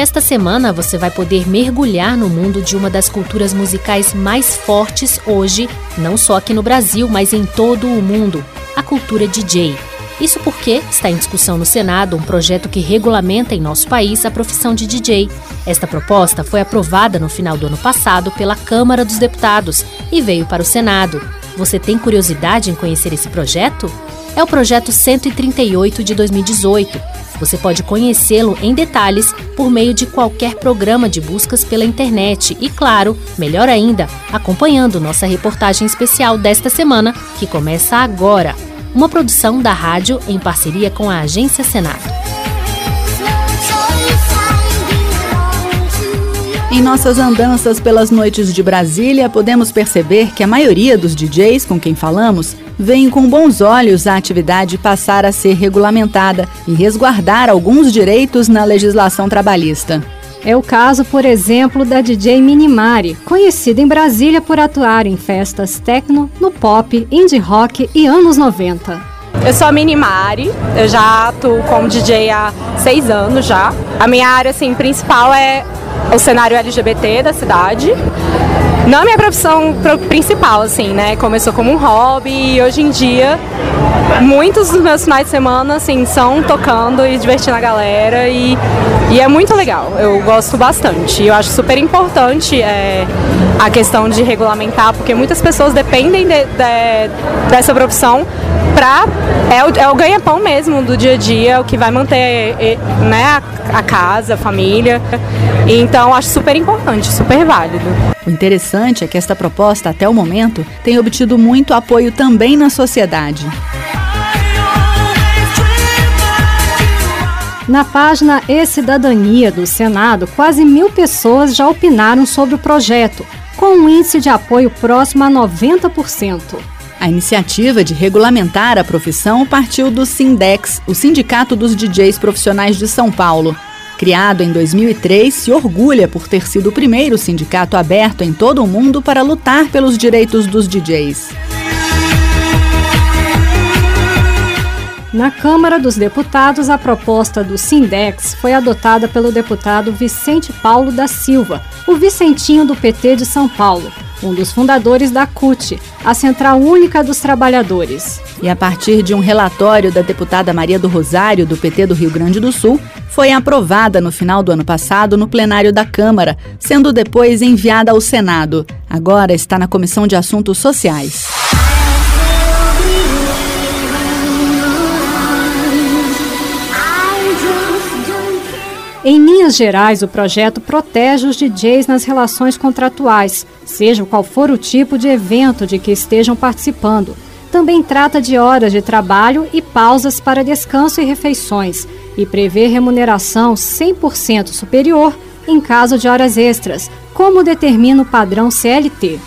esta semana você vai poder mergulhar no mundo de uma das culturas musicais mais fortes hoje, não só aqui no Brasil, mas em todo o mundo, a cultura DJ. Isso porque está em discussão no Senado um projeto que regulamenta em nosso país a profissão de DJ. Esta proposta foi aprovada no final do ano passado pela Câmara dos Deputados e veio para o Senado. Você tem curiosidade em conhecer esse projeto? É o projeto 138 de 2018. Você pode conhecê-lo em detalhes por meio de qualquer programa de buscas pela internet e, claro, melhor ainda, acompanhando nossa reportagem especial desta semana, que começa agora. Uma produção da rádio em parceria com a Agência Senado. Em nossas andanças pelas noites de Brasília, podemos perceber que a maioria dos DJs com quem falamos veem com bons olhos a atividade passar a ser regulamentada e resguardar alguns direitos na legislação trabalhista. É o caso, por exemplo, da DJ Minimari, conhecida em Brasília por atuar em festas techno, no pop, indie rock e anos 90. Eu sou a Minimari, eu já atuo como DJ há seis anos já. A minha área assim, principal é o cenário LGBT da cidade. Não é minha profissão principal, assim, né? Começou como um hobby e hoje em dia muitos dos meus finais de semana, assim, são tocando e divertindo a galera e, e é muito legal. Eu gosto bastante. Eu acho super importante é, a questão de regulamentar, porque muitas pessoas dependem de, de, dessa profissão para é o, é o ganha-pão mesmo do dia a dia, o que vai manter né, a, a casa, a família. Então acho super importante, super válido. O interessante é que esta proposta, até o momento, tem obtido muito apoio também na sociedade. Na página E-Cidadania do Senado, quase mil pessoas já opinaram sobre o projeto, com um índice de apoio próximo a 90%. A iniciativa de regulamentar a profissão partiu do Sindex, o Sindicato dos DJs Profissionais de São Paulo. Criado em 2003, se orgulha por ter sido o primeiro sindicato aberto em todo o mundo para lutar pelos direitos dos DJs. Na Câmara dos Deputados, a proposta do Sindex foi adotada pelo deputado Vicente Paulo da Silva, o Vicentinho do PT de São Paulo, um dos fundadores da CUT, a Central Única dos Trabalhadores. E a partir de um relatório da deputada Maria do Rosário, do PT do Rio Grande do Sul, foi aprovada no final do ano passado no plenário da Câmara, sendo depois enviada ao Senado. Agora está na Comissão de Assuntos Sociais. Em linhas gerais, o projeto protege os DJs nas relações contratuais, seja qual for o tipo de evento de que estejam participando. Também trata de horas de trabalho e pausas para descanso e refeições, e prevê remuneração 100% superior em caso de horas extras, como determina o padrão CLT.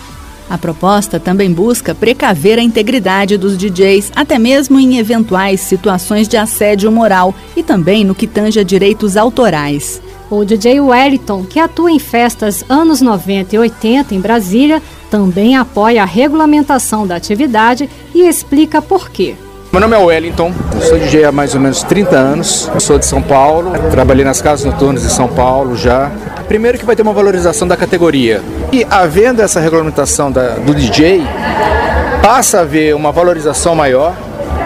A proposta também busca precaver a integridade dos DJs, até mesmo em eventuais situações de assédio moral e também no que tange a direitos autorais. O DJ Wellington, que atua em festas anos 90 e 80 em Brasília, também apoia a regulamentação da atividade e explica por quê. Meu nome é Wellington, sou DJ há mais ou menos 30 anos, sou de São Paulo, trabalhei nas casas noturnas de São Paulo já. Primeiro que vai ter uma valorização da categoria. E havendo essa regulamentação da, do DJ, passa a haver uma valorização maior.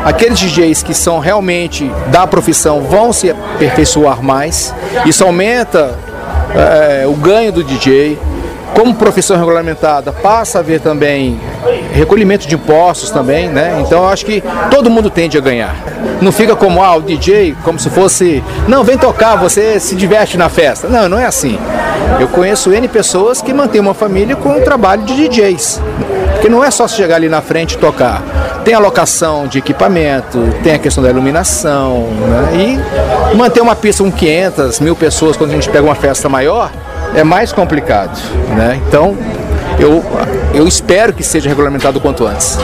Aqueles DJs que são realmente da profissão vão se aperfeiçoar mais. Isso aumenta é, o ganho do DJ. Como profissão regulamentada, passa a haver também recolhimento de impostos também, né? Então eu acho que todo mundo tende a ganhar. Não fica como ah, o DJ, como se fosse, não, vem tocar, você se diverte na festa. Não, não é assim. Eu conheço N pessoas que mantêm uma família com o trabalho de DJs. Porque não é só chegar ali na frente e tocar. Tem a locação de equipamento, tem a questão da iluminação, né? E manter uma pista com 500, mil pessoas quando a gente pega uma festa maior é mais complicado, né? Então, eu, eu espero que seja regulamentado o quanto antes.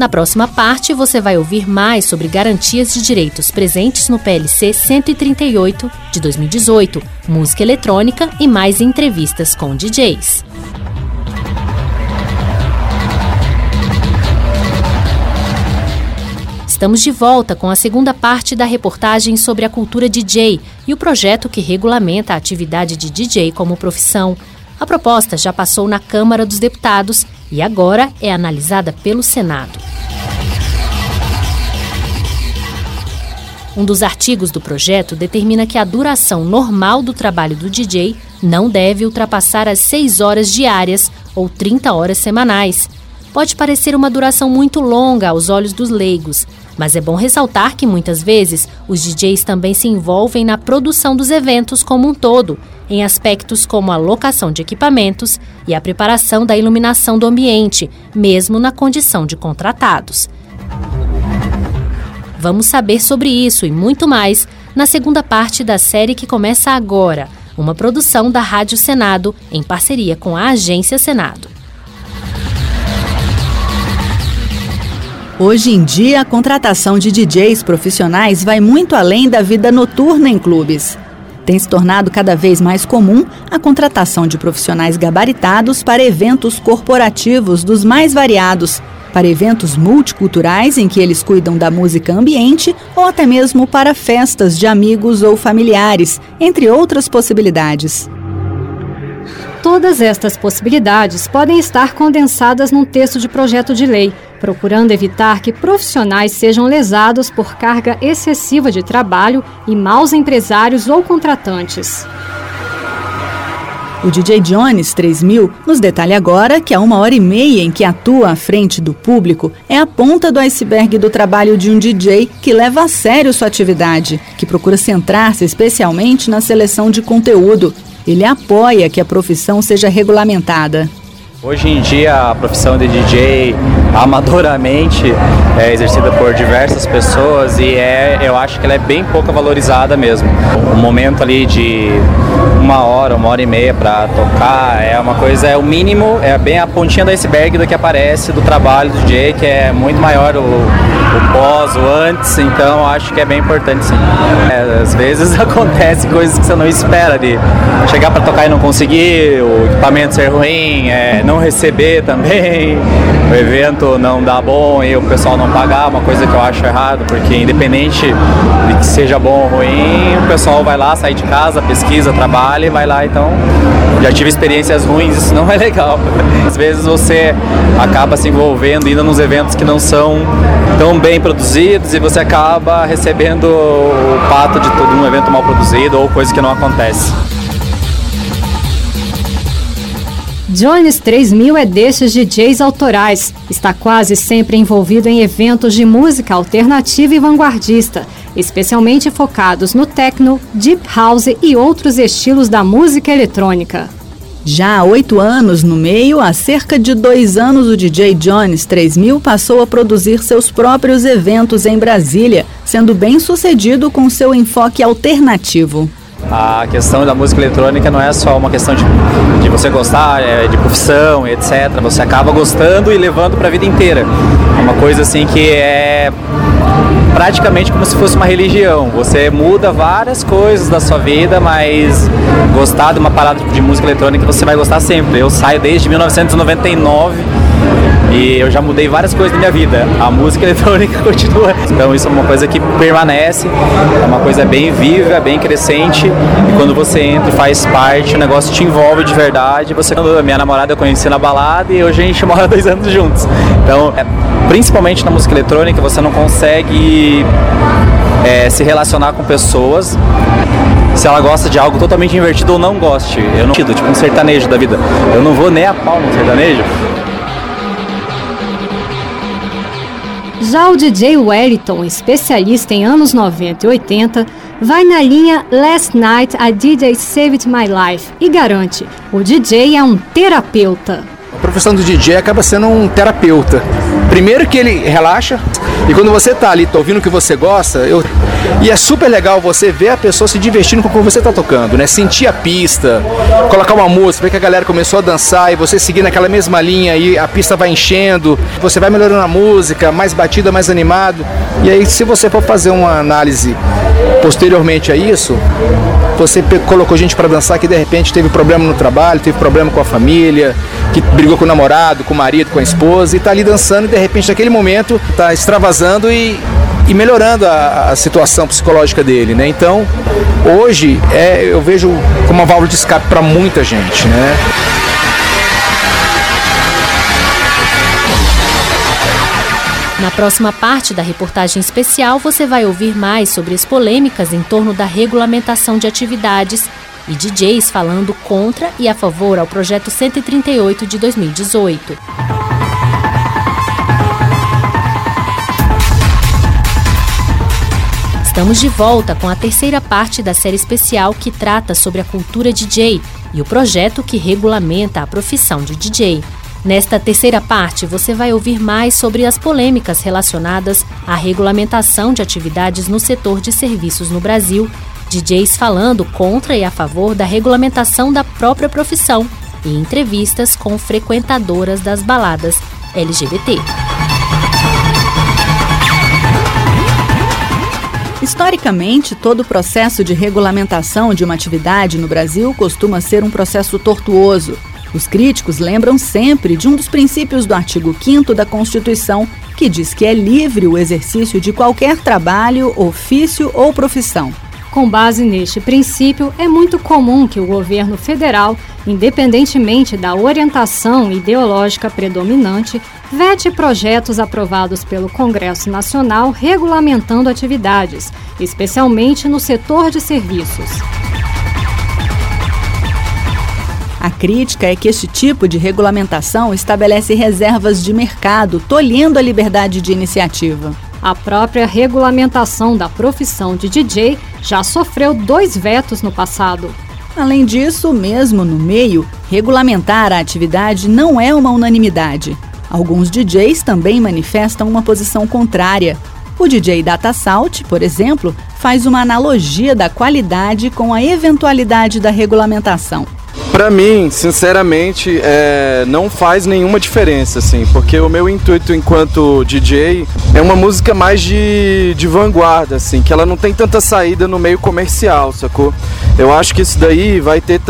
Na próxima parte, você vai ouvir mais sobre garantias de direitos presentes no PLC 138 de 2018, música eletrônica e mais entrevistas com DJs. Estamos de volta com a segunda parte da reportagem sobre a cultura DJ e o projeto que regulamenta a atividade de DJ como profissão. A proposta já passou na Câmara dos Deputados e agora é analisada pelo Senado. Um dos artigos do projeto determina que a duração normal do trabalho do DJ não deve ultrapassar as 6 horas diárias ou 30 horas semanais. Pode parecer uma duração muito longa aos olhos dos leigos, mas é bom ressaltar que muitas vezes os DJs também se envolvem na produção dos eventos como um todo, em aspectos como a locação de equipamentos e a preparação da iluminação do ambiente, mesmo na condição de contratados. Vamos saber sobre isso e muito mais na segunda parte da série que começa agora, uma produção da Rádio Senado em parceria com a Agência Senado. Hoje em dia, a contratação de DJs profissionais vai muito além da vida noturna em clubes. Tem se tornado cada vez mais comum a contratação de profissionais gabaritados para eventos corporativos dos mais variados, para eventos multiculturais em que eles cuidam da música ambiente ou até mesmo para festas de amigos ou familiares, entre outras possibilidades. Todas estas possibilidades podem estar condensadas num texto de projeto de lei, procurando evitar que profissionais sejam lesados por carga excessiva de trabalho e maus empresários ou contratantes. O DJ Jones 3000 nos detalha agora que a uma hora e meia em que atua à frente do público é a ponta do iceberg do trabalho de um DJ que leva a sério sua atividade, que procura centrar-se especialmente na seleção de conteúdo ele apoia que a profissão seja regulamentada. Hoje em dia a profissão de DJ amadoramente é exercida por diversas pessoas e é, eu acho que ela é bem pouco valorizada mesmo. O momento ali de uma hora, uma hora e meia para tocar é uma coisa, é o mínimo, é bem a pontinha do iceberg do que aparece do trabalho do DJ, que é muito maior o, o pós, o antes, então acho que é bem importante sim. É, às vezes acontece coisas que você não espera de chegar para tocar e não conseguir, o equipamento ser ruim, é, não receber também, o evento não dar bom e o pessoal não pagar, uma coisa que eu acho errado, porque independente de que seja bom ou ruim, o pessoal vai lá, sai de casa, pesquisa, trabalha e vai lá, então já tive experiências ruins, isso não é legal. Às vezes você acaba se envolvendo, indo nos eventos que não são tão bem produzidos e você acaba recebendo o pato de todo um evento mal produzido ou coisa que não acontece. Jones 3000 é destes DJs autorais. Está quase sempre envolvido em eventos de música alternativa e vanguardista, especialmente focados no techno, deep house e outros estilos da música eletrônica. Já há oito anos no meio, há cerca de dois anos, o DJ Jones 3000 passou a produzir seus próprios eventos em Brasília, sendo bem sucedido com seu enfoque alternativo a questão da música eletrônica não é só uma questão de, de você gostar, é, de profissão, etc. Você acaba gostando e levando para a vida inteira. É uma coisa assim que é praticamente como se fosse uma religião. Você muda várias coisas da sua vida, mas gostar de uma parada de música eletrônica você vai gostar sempre. Eu saio desde 1999 e eu já mudei várias coisas na minha vida. A música eletrônica continua. Então isso é uma coisa que permanece, é uma coisa bem viva, bem crescente. E quando você entra faz parte, o negócio te envolve de verdade. Você, minha namorada eu conheci na balada e hoje a gente mora dois anos juntos. Então, é, principalmente na música eletrônica, você não consegue é, se relacionar com pessoas se ela gosta de algo totalmente invertido ou não goste. Eu não tipo um sertanejo da vida. Eu não vou nem a pau no sertanejo. Já o DJ Wellington, especialista em anos 90 e 80, vai na linha Last Night I DJ Saved My Life e garante: o DJ é um terapeuta. A profissão do DJ acaba sendo um terapeuta. Primeiro que ele relaxa, e quando você tá ali, tá ouvindo o que você gosta, eu... e é super legal você ver a pessoa se divertindo com o que você tá tocando, né? Sentir a pista, colocar uma música, ver que a galera começou a dançar e você seguir naquela mesma linha e a pista vai enchendo, você vai melhorando a música, mais batida, mais animado. E aí, se você for fazer uma análise posteriormente a isso, você colocou gente para dançar que de repente teve problema no trabalho, teve problema com a família, que brigou com o namorado, com o marido, com a esposa e tá ali dançando e de repente naquele momento tá extravasando e e melhorando a, a, situação psicológica dele, né? Então, hoje é, eu vejo como uma válvula de escape para muita gente, né? Na próxima parte da reportagem especial, você vai ouvir mais sobre as polêmicas em torno da regulamentação de atividades e DJs falando contra e a favor ao projeto 138 de 2018. Estamos de volta com a terceira parte da série especial que trata sobre a cultura DJ e o projeto que regulamenta a profissão de DJ. Nesta terceira parte, você vai ouvir mais sobre as polêmicas relacionadas à regulamentação de atividades no setor de serviços no Brasil, DJs falando contra e a favor da regulamentação da própria profissão e entrevistas com frequentadoras das baladas LGBT. Historicamente, todo o processo de regulamentação de uma atividade no Brasil costuma ser um processo tortuoso os críticos lembram sempre de um dos princípios do artigo 5 da Constituição, que diz que é livre o exercício de qualquer trabalho, ofício ou profissão. Com base neste princípio, é muito comum que o governo federal, independentemente da orientação ideológica predominante, vete projetos aprovados pelo Congresso Nacional regulamentando atividades, especialmente no setor de serviços. A crítica é que este tipo de regulamentação estabelece reservas de mercado, tolhendo a liberdade de iniciativa. A própria regulamentação da profissão de DJ já sofreu dois vetos no passado. Além disso, mesmo no meio, regulamentar a atividade não é uma unanimidade. Alguns DJs também manifestam uma posição contrária. O DJ Data Salt, por exemplo, faz uma analogia da qualidade com a eventualidade da regulamentação. Para mim, sinceramente, é, não faz nenhuma diferença, assim, porque o meu intuito enquanto DJ é uma música mais de, de vanguarda, assim, que ela não tem tanta saída no meio comercial, sacou? Eu acho que isso daí vai ter,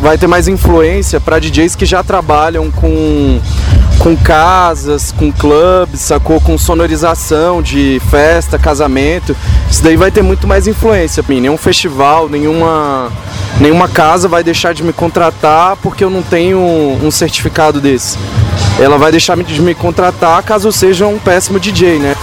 vai ter mais influência para DJs que já trabalham com com casas, com clubes, sacou? Com sonorização de festa, casamento. Isso daí vai ter muito mais influência. Nenhum festival, nenhuma, nenhuma casa vai deixar de me contratar porque eu não tenho um certificado desse. Ela vai deixar de me contratar caso eu seja um péssimo DJ, né?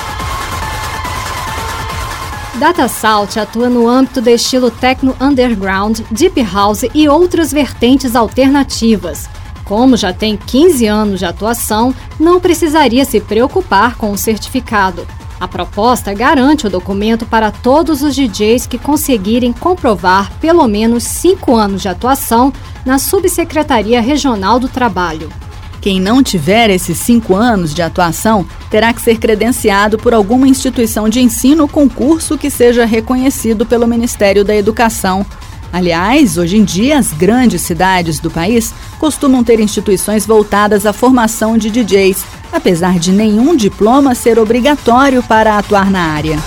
Data Salt atua no âmbito do estilo techno underground, deep house e outras vertentes alternativas. Como já tem 15 anos de atuação, não precisaria se preocupar com o certificado. A proposta garante o documento para todos os DJs que conseguirem comprovar pelo menos 5 anos de atuação na Subsecretaria Regional do Trabalho. Quem não tiver esses cinco anos de atuação terá que ser credenciado por alguma instituição de ensino ou concurso que seja reconhecido pelo Ministério da Educação Aliás, hoje em dia, as grandes cidades do país costumam ter instituições voltadas à formação de DJs, apesar de nenhum diploma ser obrigatório para atuar na área.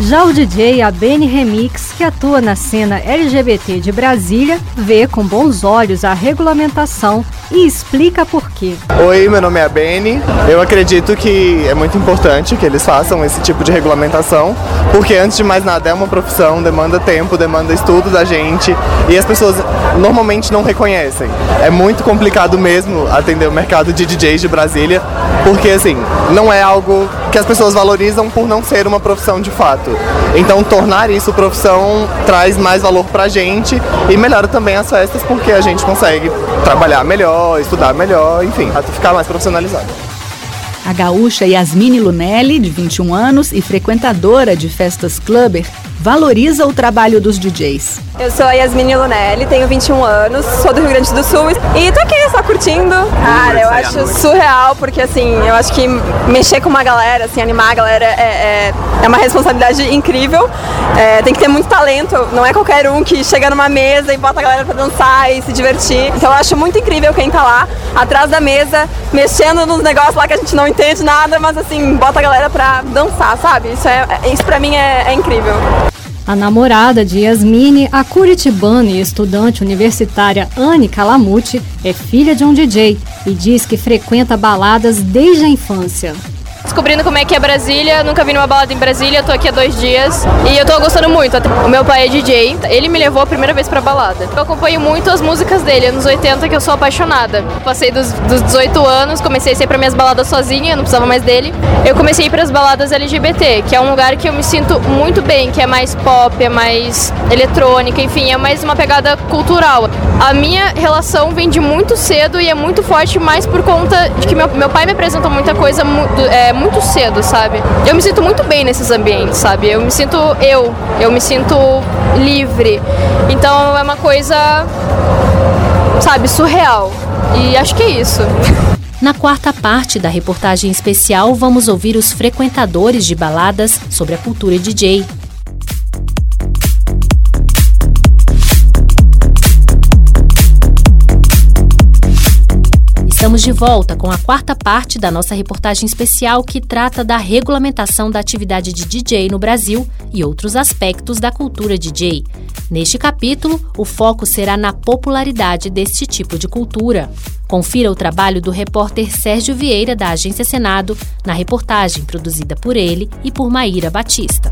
Já o DJ Abene Remix, que atua na cena LGBT de Brasília, vê com bons olhos a regulamentação e explica por quê. Oi, meu nome é Abene. Eu acredito que é muito importante que eles façam esse tipo de regulamentação, porque antes de mais nada é uma profissão, demanda tempo, demanda estudo da gente e as pessoas normalmente não reconhecem. É muito complicado mesmo atender o mercado de DJs de Brasília, porque assim, não é algo que as pessoas valorizam por não ser uma profissão de fato. Então, tornar isso profissão traz mais valor pra gente e melhora também as festas porque a gente consegue trabalhar melhor, estudar melhor, enfim, ficar mais profissionalizado. A gaúcha Yasmine Lunelli, de 21 anos e frequentadora de festas clubber, valoriza o trabalho dos DJs. Eu sou a Yasmine Lunelli, tenho 21 anos, sou do Rio Grande do Sul e tô aqui só curtindo. Cara, eu acho surreal, porque assim, eu acho que mexer com uma galera, assim, animar a galera é, é, é uma responsabilidade incrível. É, tem que ter muito talento, não é qualquer um que chega numa mesa e bota a galera pra dançar e se divertir. Então eu acho muito incrível quem tá lá, atrás da mesa, mexendo nos negócios lá que a gente não entende nada, mas assim, bota a galera pra dançar, sabe? Isso, é, isso pra mim é, é incrível. A namorada de Yasmine, a curitibana e estudante universitária Anne Calamucci, é filha de um DJ e diz que frequenta baladas desde a infância. Descobrindo como é que é Brasília. Nunca vi numa balada em Brasília, tô aqui há dois dias e eu tô gostando muito. O meu pai é DJ, ele me levou a primeira vez pra balada. Eu acompanho muito as músicas dele, anos 80, que eu sou apaixonada. Passei dos, dos 18 anos, comecei a ir pra minhas baladas sozinha, não precisava mais dele. Eu comecei a ir pras baladas LGBT, que é um lugar que eu me sinto muito bem, que é mais pop, é mais eletrônica, enfim, é mais uma pegada cultural. A minha relação vem de muito cedo e é muito forte, mais por conta de que meu, meu pai me apresentou muita coisa muito, é, muito cedo, sabe? Eu me sinto muito bem nesses ambientes, sabe? Eu me sinto eu, eu me sinto livre. Então é uma coisa, sabe, surreal. E acho que é isso. Na quarta parte da reportagem especial, vamos ouvir os frequentadores de baladas sobre a cultura DJ. Estamos de volta com a quarta parte da nossa reportagem especial que trata da regulamentação da atividade de DJ no Brasil e outros aspectos da cultura DJ. Neste capítulo, o foco será na popularidade deste tipo de cultura. Confira o trabalho do repórter Sérgio Vieira, da Agência Senado, na reportagem produzida por ele e por Maíra Batista.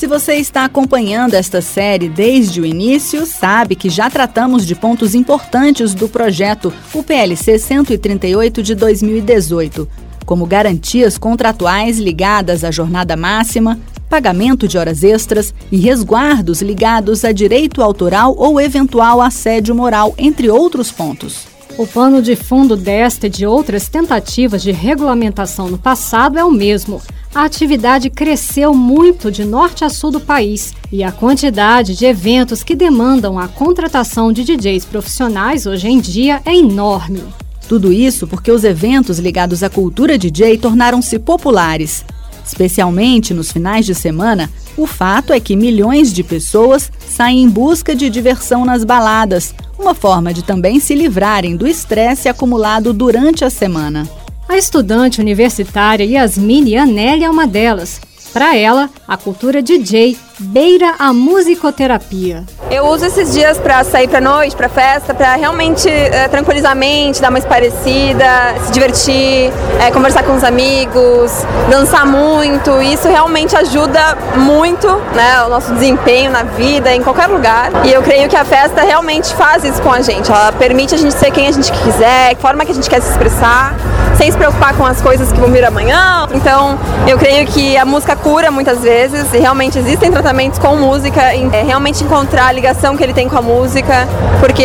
Se você está acompanhando esta série desde o início, sabe que já tratamos de pontos importantes do projeto UPLC 138 de 2018, como garantias contratuais ligadas à jornada máxima, pagamento de horas extras e resguardos ligados a direito autoral ou eventual assédio moral, entre outros pontos. O pano de fundo desta e de outras tentativas de regulamentação no passado é o mesmo a atividade cresceu muito de norte a sul do país e a quantidade de eventos que demandam a contratação de DJs profissionais hoje em dia é enorme. Tudo isso porque os eventos ligados à cultura DJ tornaram-se populares. Especialmente nos finais de semana, o fato é que milhões de pessoas saem em busca de diversão nas baladas, uma forma de também se livrarem do estresse acumulado durante a semana. A estudante universitária Yasmine Anelli é uma delas. Para ela, a cultura DJ beira a musicoterapia. Eu uso esses dias para sair para noite, para festa, para realmente é, tranquilizar a mente, dar uma esparecida, se divertir, é, conversar com os amigos, dançar muito. Isso realmente ajuda muito, né, o nosso desempenho na vida, em qualquer lugar. E eu creio que a festa realmente faz isso com a gente. Ela permite a gente ser quem a gente quiser, forma que a gente quer se expressar, sem se preocupar com as coisas que vão vir amanhã. Então, eu creio que a música cura muitas vezes e realmente existem tratamentos com música, é, realmente encontrar a ligação que ele tem com a música, porque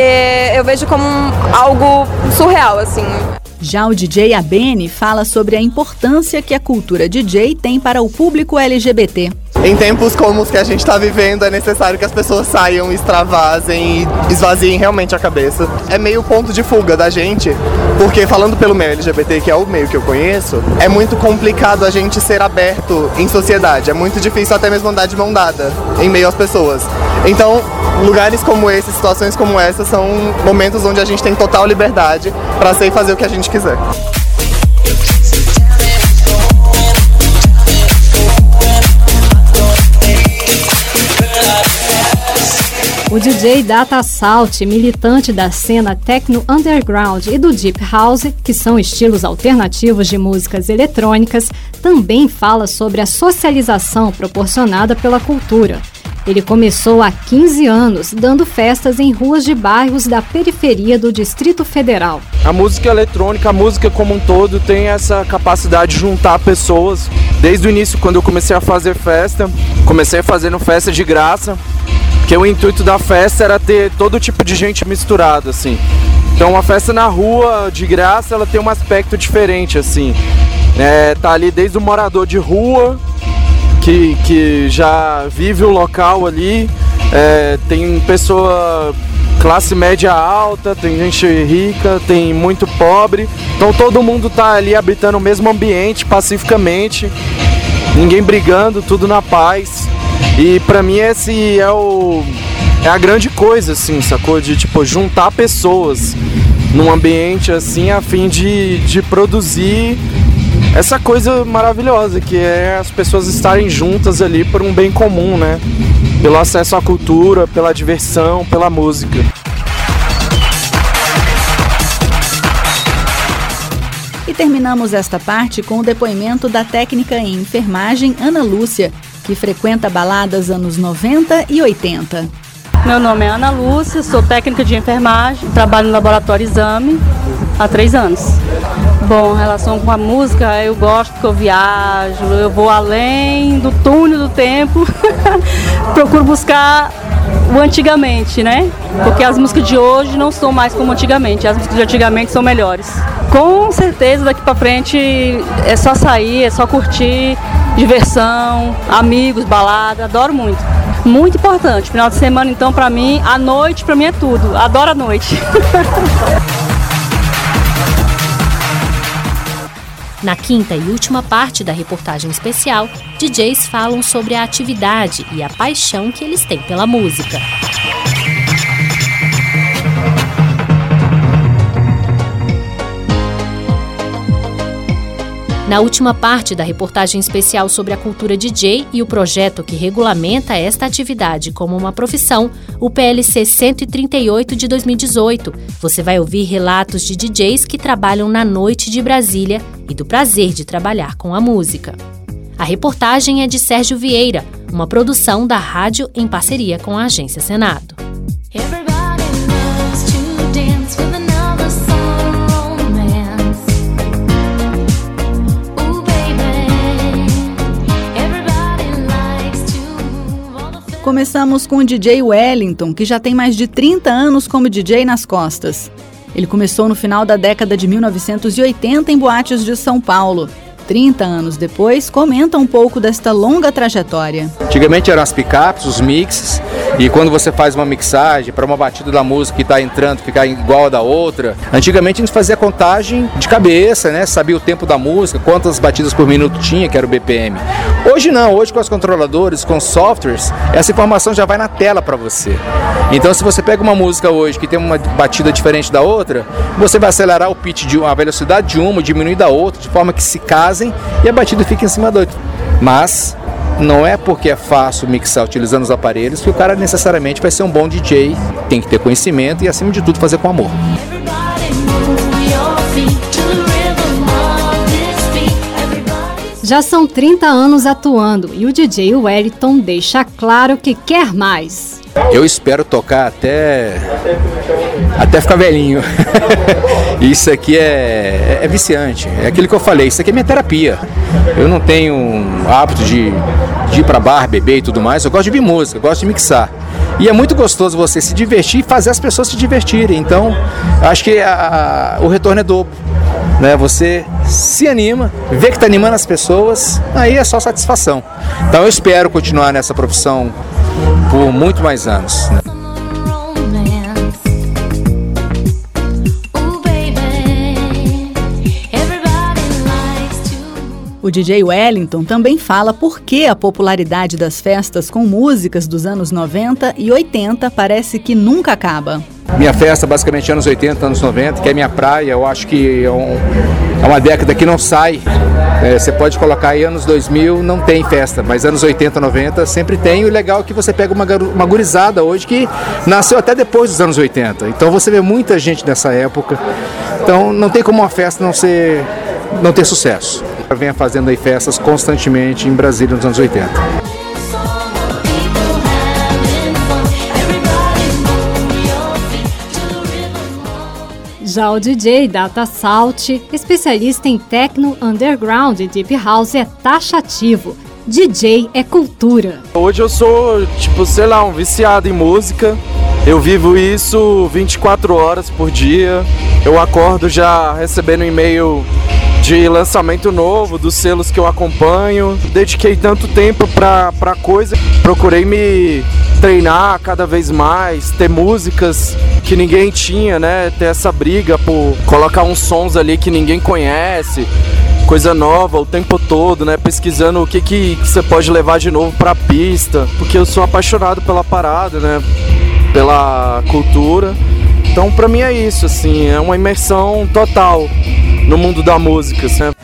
eu vejo como um, algo surreal, assim. Já o DJ Abene fala sobre a importância que a cultura DJ tem para o público LGBT. Em tempos como os que a gente está vivendo, é necessário que as pessoas saiam, extravasem e esvaziem realmente a cabeça. É meio ponto de fuga da gente, porque falando pelo meio LGBT, que é o meio que eu conheço, é muito complicado a gente ser aberto em sociedade. É muito difícil até mesmo andar de mão dada em meio às pessoas. Então, lugares como esse, situações como essa, são momentos onde a gente tem total liberdade para ser e fazer o que a gente quiser. O DJ Data Salt, militante da cena techno underground e do deep house, que são estilos alternativos de músicas eletrônicas, também fala sobre a socialização proporcionada pela cultura. Ele começou há 15 anos, dando festas em ruas de bairros da periferia do Distrito Federal. A música eletrônica, a música como um todo, tem essa capacidade de juntar pessoas. Desde o início, quando eu comecei a fazer festa, comecei fazendo festa de graça, que o intuito da festa era ter todo tipo de gente misturado, assim. Então uma festa na rua, de graça, ela tem um aspecto diferente, assim. É, tá ali desde o morador de rua, que, que já vive o local ali, é, tem pessoa classe média alta, tem gente rica, tem muito pobre. Então todo mundo tá ali habitando o mesmo ambiente pacificamente, ninguém brigando, tudo na paz. E para mim esse é o é a grande coisa assim, sacou de tipo juntar pessoas num ambiente assim a fim de, de produzir essa coisa maravilhosa que é as pessoas estarem juntas ali por um bem comum, né? Pelo acesso à cultura, pela diversão, pela música. terminamos esta parte com o depoimento da técnica em enfermagem Ana Lúcia, que frequenta baladas anos 90 e 80. Meu nome é Ana Lúcia, sou técnica de enfermagem, trabalho no laboratório exame há três anos. Bom, relação com a música, eu gosto que eu viajo, eu vou além do túnel do tempo, procuro buscar o antigamente, né? Porque as músicas de hoje não são mais como antigamente, as músicas de antigamente são melhores. Com certeza daqui para frente é só sair, é só curtir, diversão, amigos, balada, adoro muito. Muito importante. Final de semana então para mim, a noite para mim é tudo. Adoro a noite. Na quinta e última parte da reportagem especial, DJs falam sobre a atividade e a paixão que eles têm pela música. Na última parte da reportagem especial sobre a cultura DJ e o projeto que regulamenta esta atividade como uma profissão, o PLC 138 de 2018, você vai ouvir relatos de DJs que trabalham na noite de Brasília e do prazer de trabalhar com a música. A reportagem é de Sérgio Vieira, uma produção da rádio em parceria com a Agência Senado. Começamos com o DJ Wellington, que já tem mais de 30 anos como DJ nas costas. Ele começou no final da década de 1980 em boates de São Paulo 30 anos depois, comenta um pouco desta longa trajetória. Antigamente eram as picapes, os mixes, e quando você faz uma mixagem para uma batida da música que está entrando ficar igual a da outra, antigamente a gente fazia contagem de cabeça, né? Sabia o tempo da música, quantas batidas por minuto tinha, que era o BPM. Hoje não, hoje com os controladores, com softwares, essa informação já vai na tela para você. Então se você pega uma música hoje que tem uma batida diferente da outra, você vai acelerar o pitch de uma, velocidade de uma, diminuir da outra, de forma que se casa fazem e a batida fica em cima do outro. Mas não é porque é fácil mixar utilizando os aparelhos que o cara necessariamente vai ser um bom DJ. Tem que ter conhecimento e, acima de tudo, fazer com amor. Já são 30 anos atuando e o DJ Wellington deixa claro que quer mais. Eu espero tocar até até ficar velhinho. isso aqui é, é viciante. É aquilo que eu falei, isso aqui é minha terapia. Eu não tenho hábito de, de ir para bar, beber e tudo mais. Eu gosto de ouvir música, gosto de mixar. E é muito gostoso você se divertir e fazer as pessoas se divertirem. Então, acho que a, a, o retorno é dobro. Né? Você se anima, vê que está animando as pessoas, aí é só satisfação. Então eu espero continuar nessa profissão por muito mais anos. O DJ Wellington também fala por que a popularidade das festas com músicas dos anos 90 e 80 parece que nunca acaba. Minha festa, basicamente, anos 80, anos 90, que é minha praia. Eu acho que é, um, é uma década que não sai. É, você pode colocar aí anos 2000, não tem festa, mas anos 80, 90 sempre tem. O legal é que você pega uma, uma gurizada hoje que nasceu até depois dos anos 80. Então você vê muita gente nessa época. Então não tem como uma festa não ser não ter sucesso. Eu venho fazendo aí festas constantemente em Brasília nos anos 80. Já o DJ Data Salt, especialista em techno, underground e deep house, é taxativo. DJ é cultura. Hoje eu sou, tipo, sei lá, um viciado em música. Eu vivo isso 24 horas por dia. Eu acordo já recebendo e-mail de lançamento novo, dos selos que eu acompanho. Dediquei tanto tempo pra, pra coisa, procurei me treinar cada vez mais, ter músicas que ninguém tinha, né? Ter essa briga por colocar uns sons ali que ninguém conhece, coisa nova o tempo todo, né? Pesquisando o que que você pode levar de novo pra pista, porque eu sou apaixonado pela parada, né? Pela cultura. Então, pra mim é isso, assim, é uma imersão total no mundo da música, certo?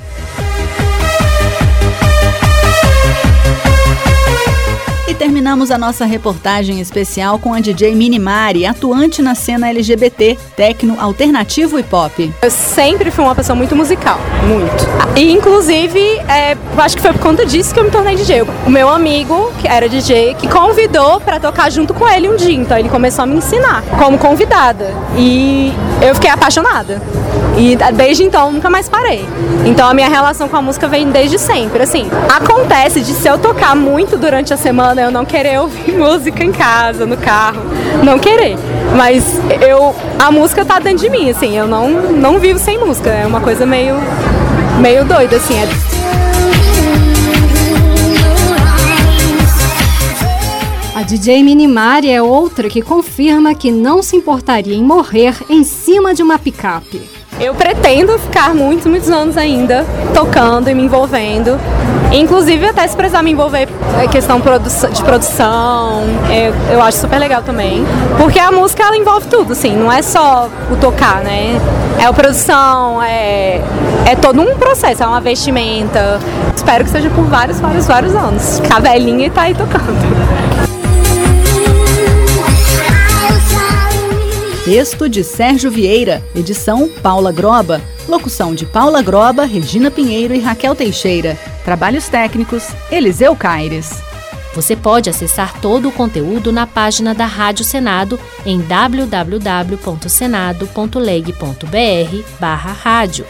Terminamos a nossa reportagem especial com a DJ Minimari, atuante na cena LGBT, tecno, alternativo e pop. Eu sempre fui uma pessoa muito musical, muito. E inclusive, é, acho que foi por conta disso que eu me tornei DJ. O meu amigo, que era DJ, que convidou para tocar junto com ele um dia. Então ele começou a me ensinar como convidada. E eu fiquei apaixonada. E desde então nunca mais parei. Então a minha relação com a música vem desde sempre. Assim, acontece de se eu tocar muito durante a semana, eu não querer ouvir música em casa, no carro, não querer. Mas eu a música tá dentro de mim, assim, eu não, não vivo sem música. É uma coisa meio meio doida assim. É... A DJ Minimari é outra que confirma que não se importaria em morrer em cima de uma picape. Eu pretendo ficar muitos, muitos anos ainda tocando e me envolvendo. Inclusive até se precisar me envolver em questão de produção, eu, eu acho super legal também. Porque a música ela envolve tudo, assim, não é só o tocar, né? É a produção, é, é todo um processo, é uma vestimenta. Espero que seja por vários, vários, vários anos. Ficar velhinha e tá aí tocando. Texto de Sérgio Vieira, edição Paula Groba, locução de Paula Groba, Regina Pinheiro e Raquel Teixeira. Trabalhos técnicos Eliseu Caires. Você pode acessar todo o conteúdo na página da Rádio Senado em www.senado.leg.br/rádio.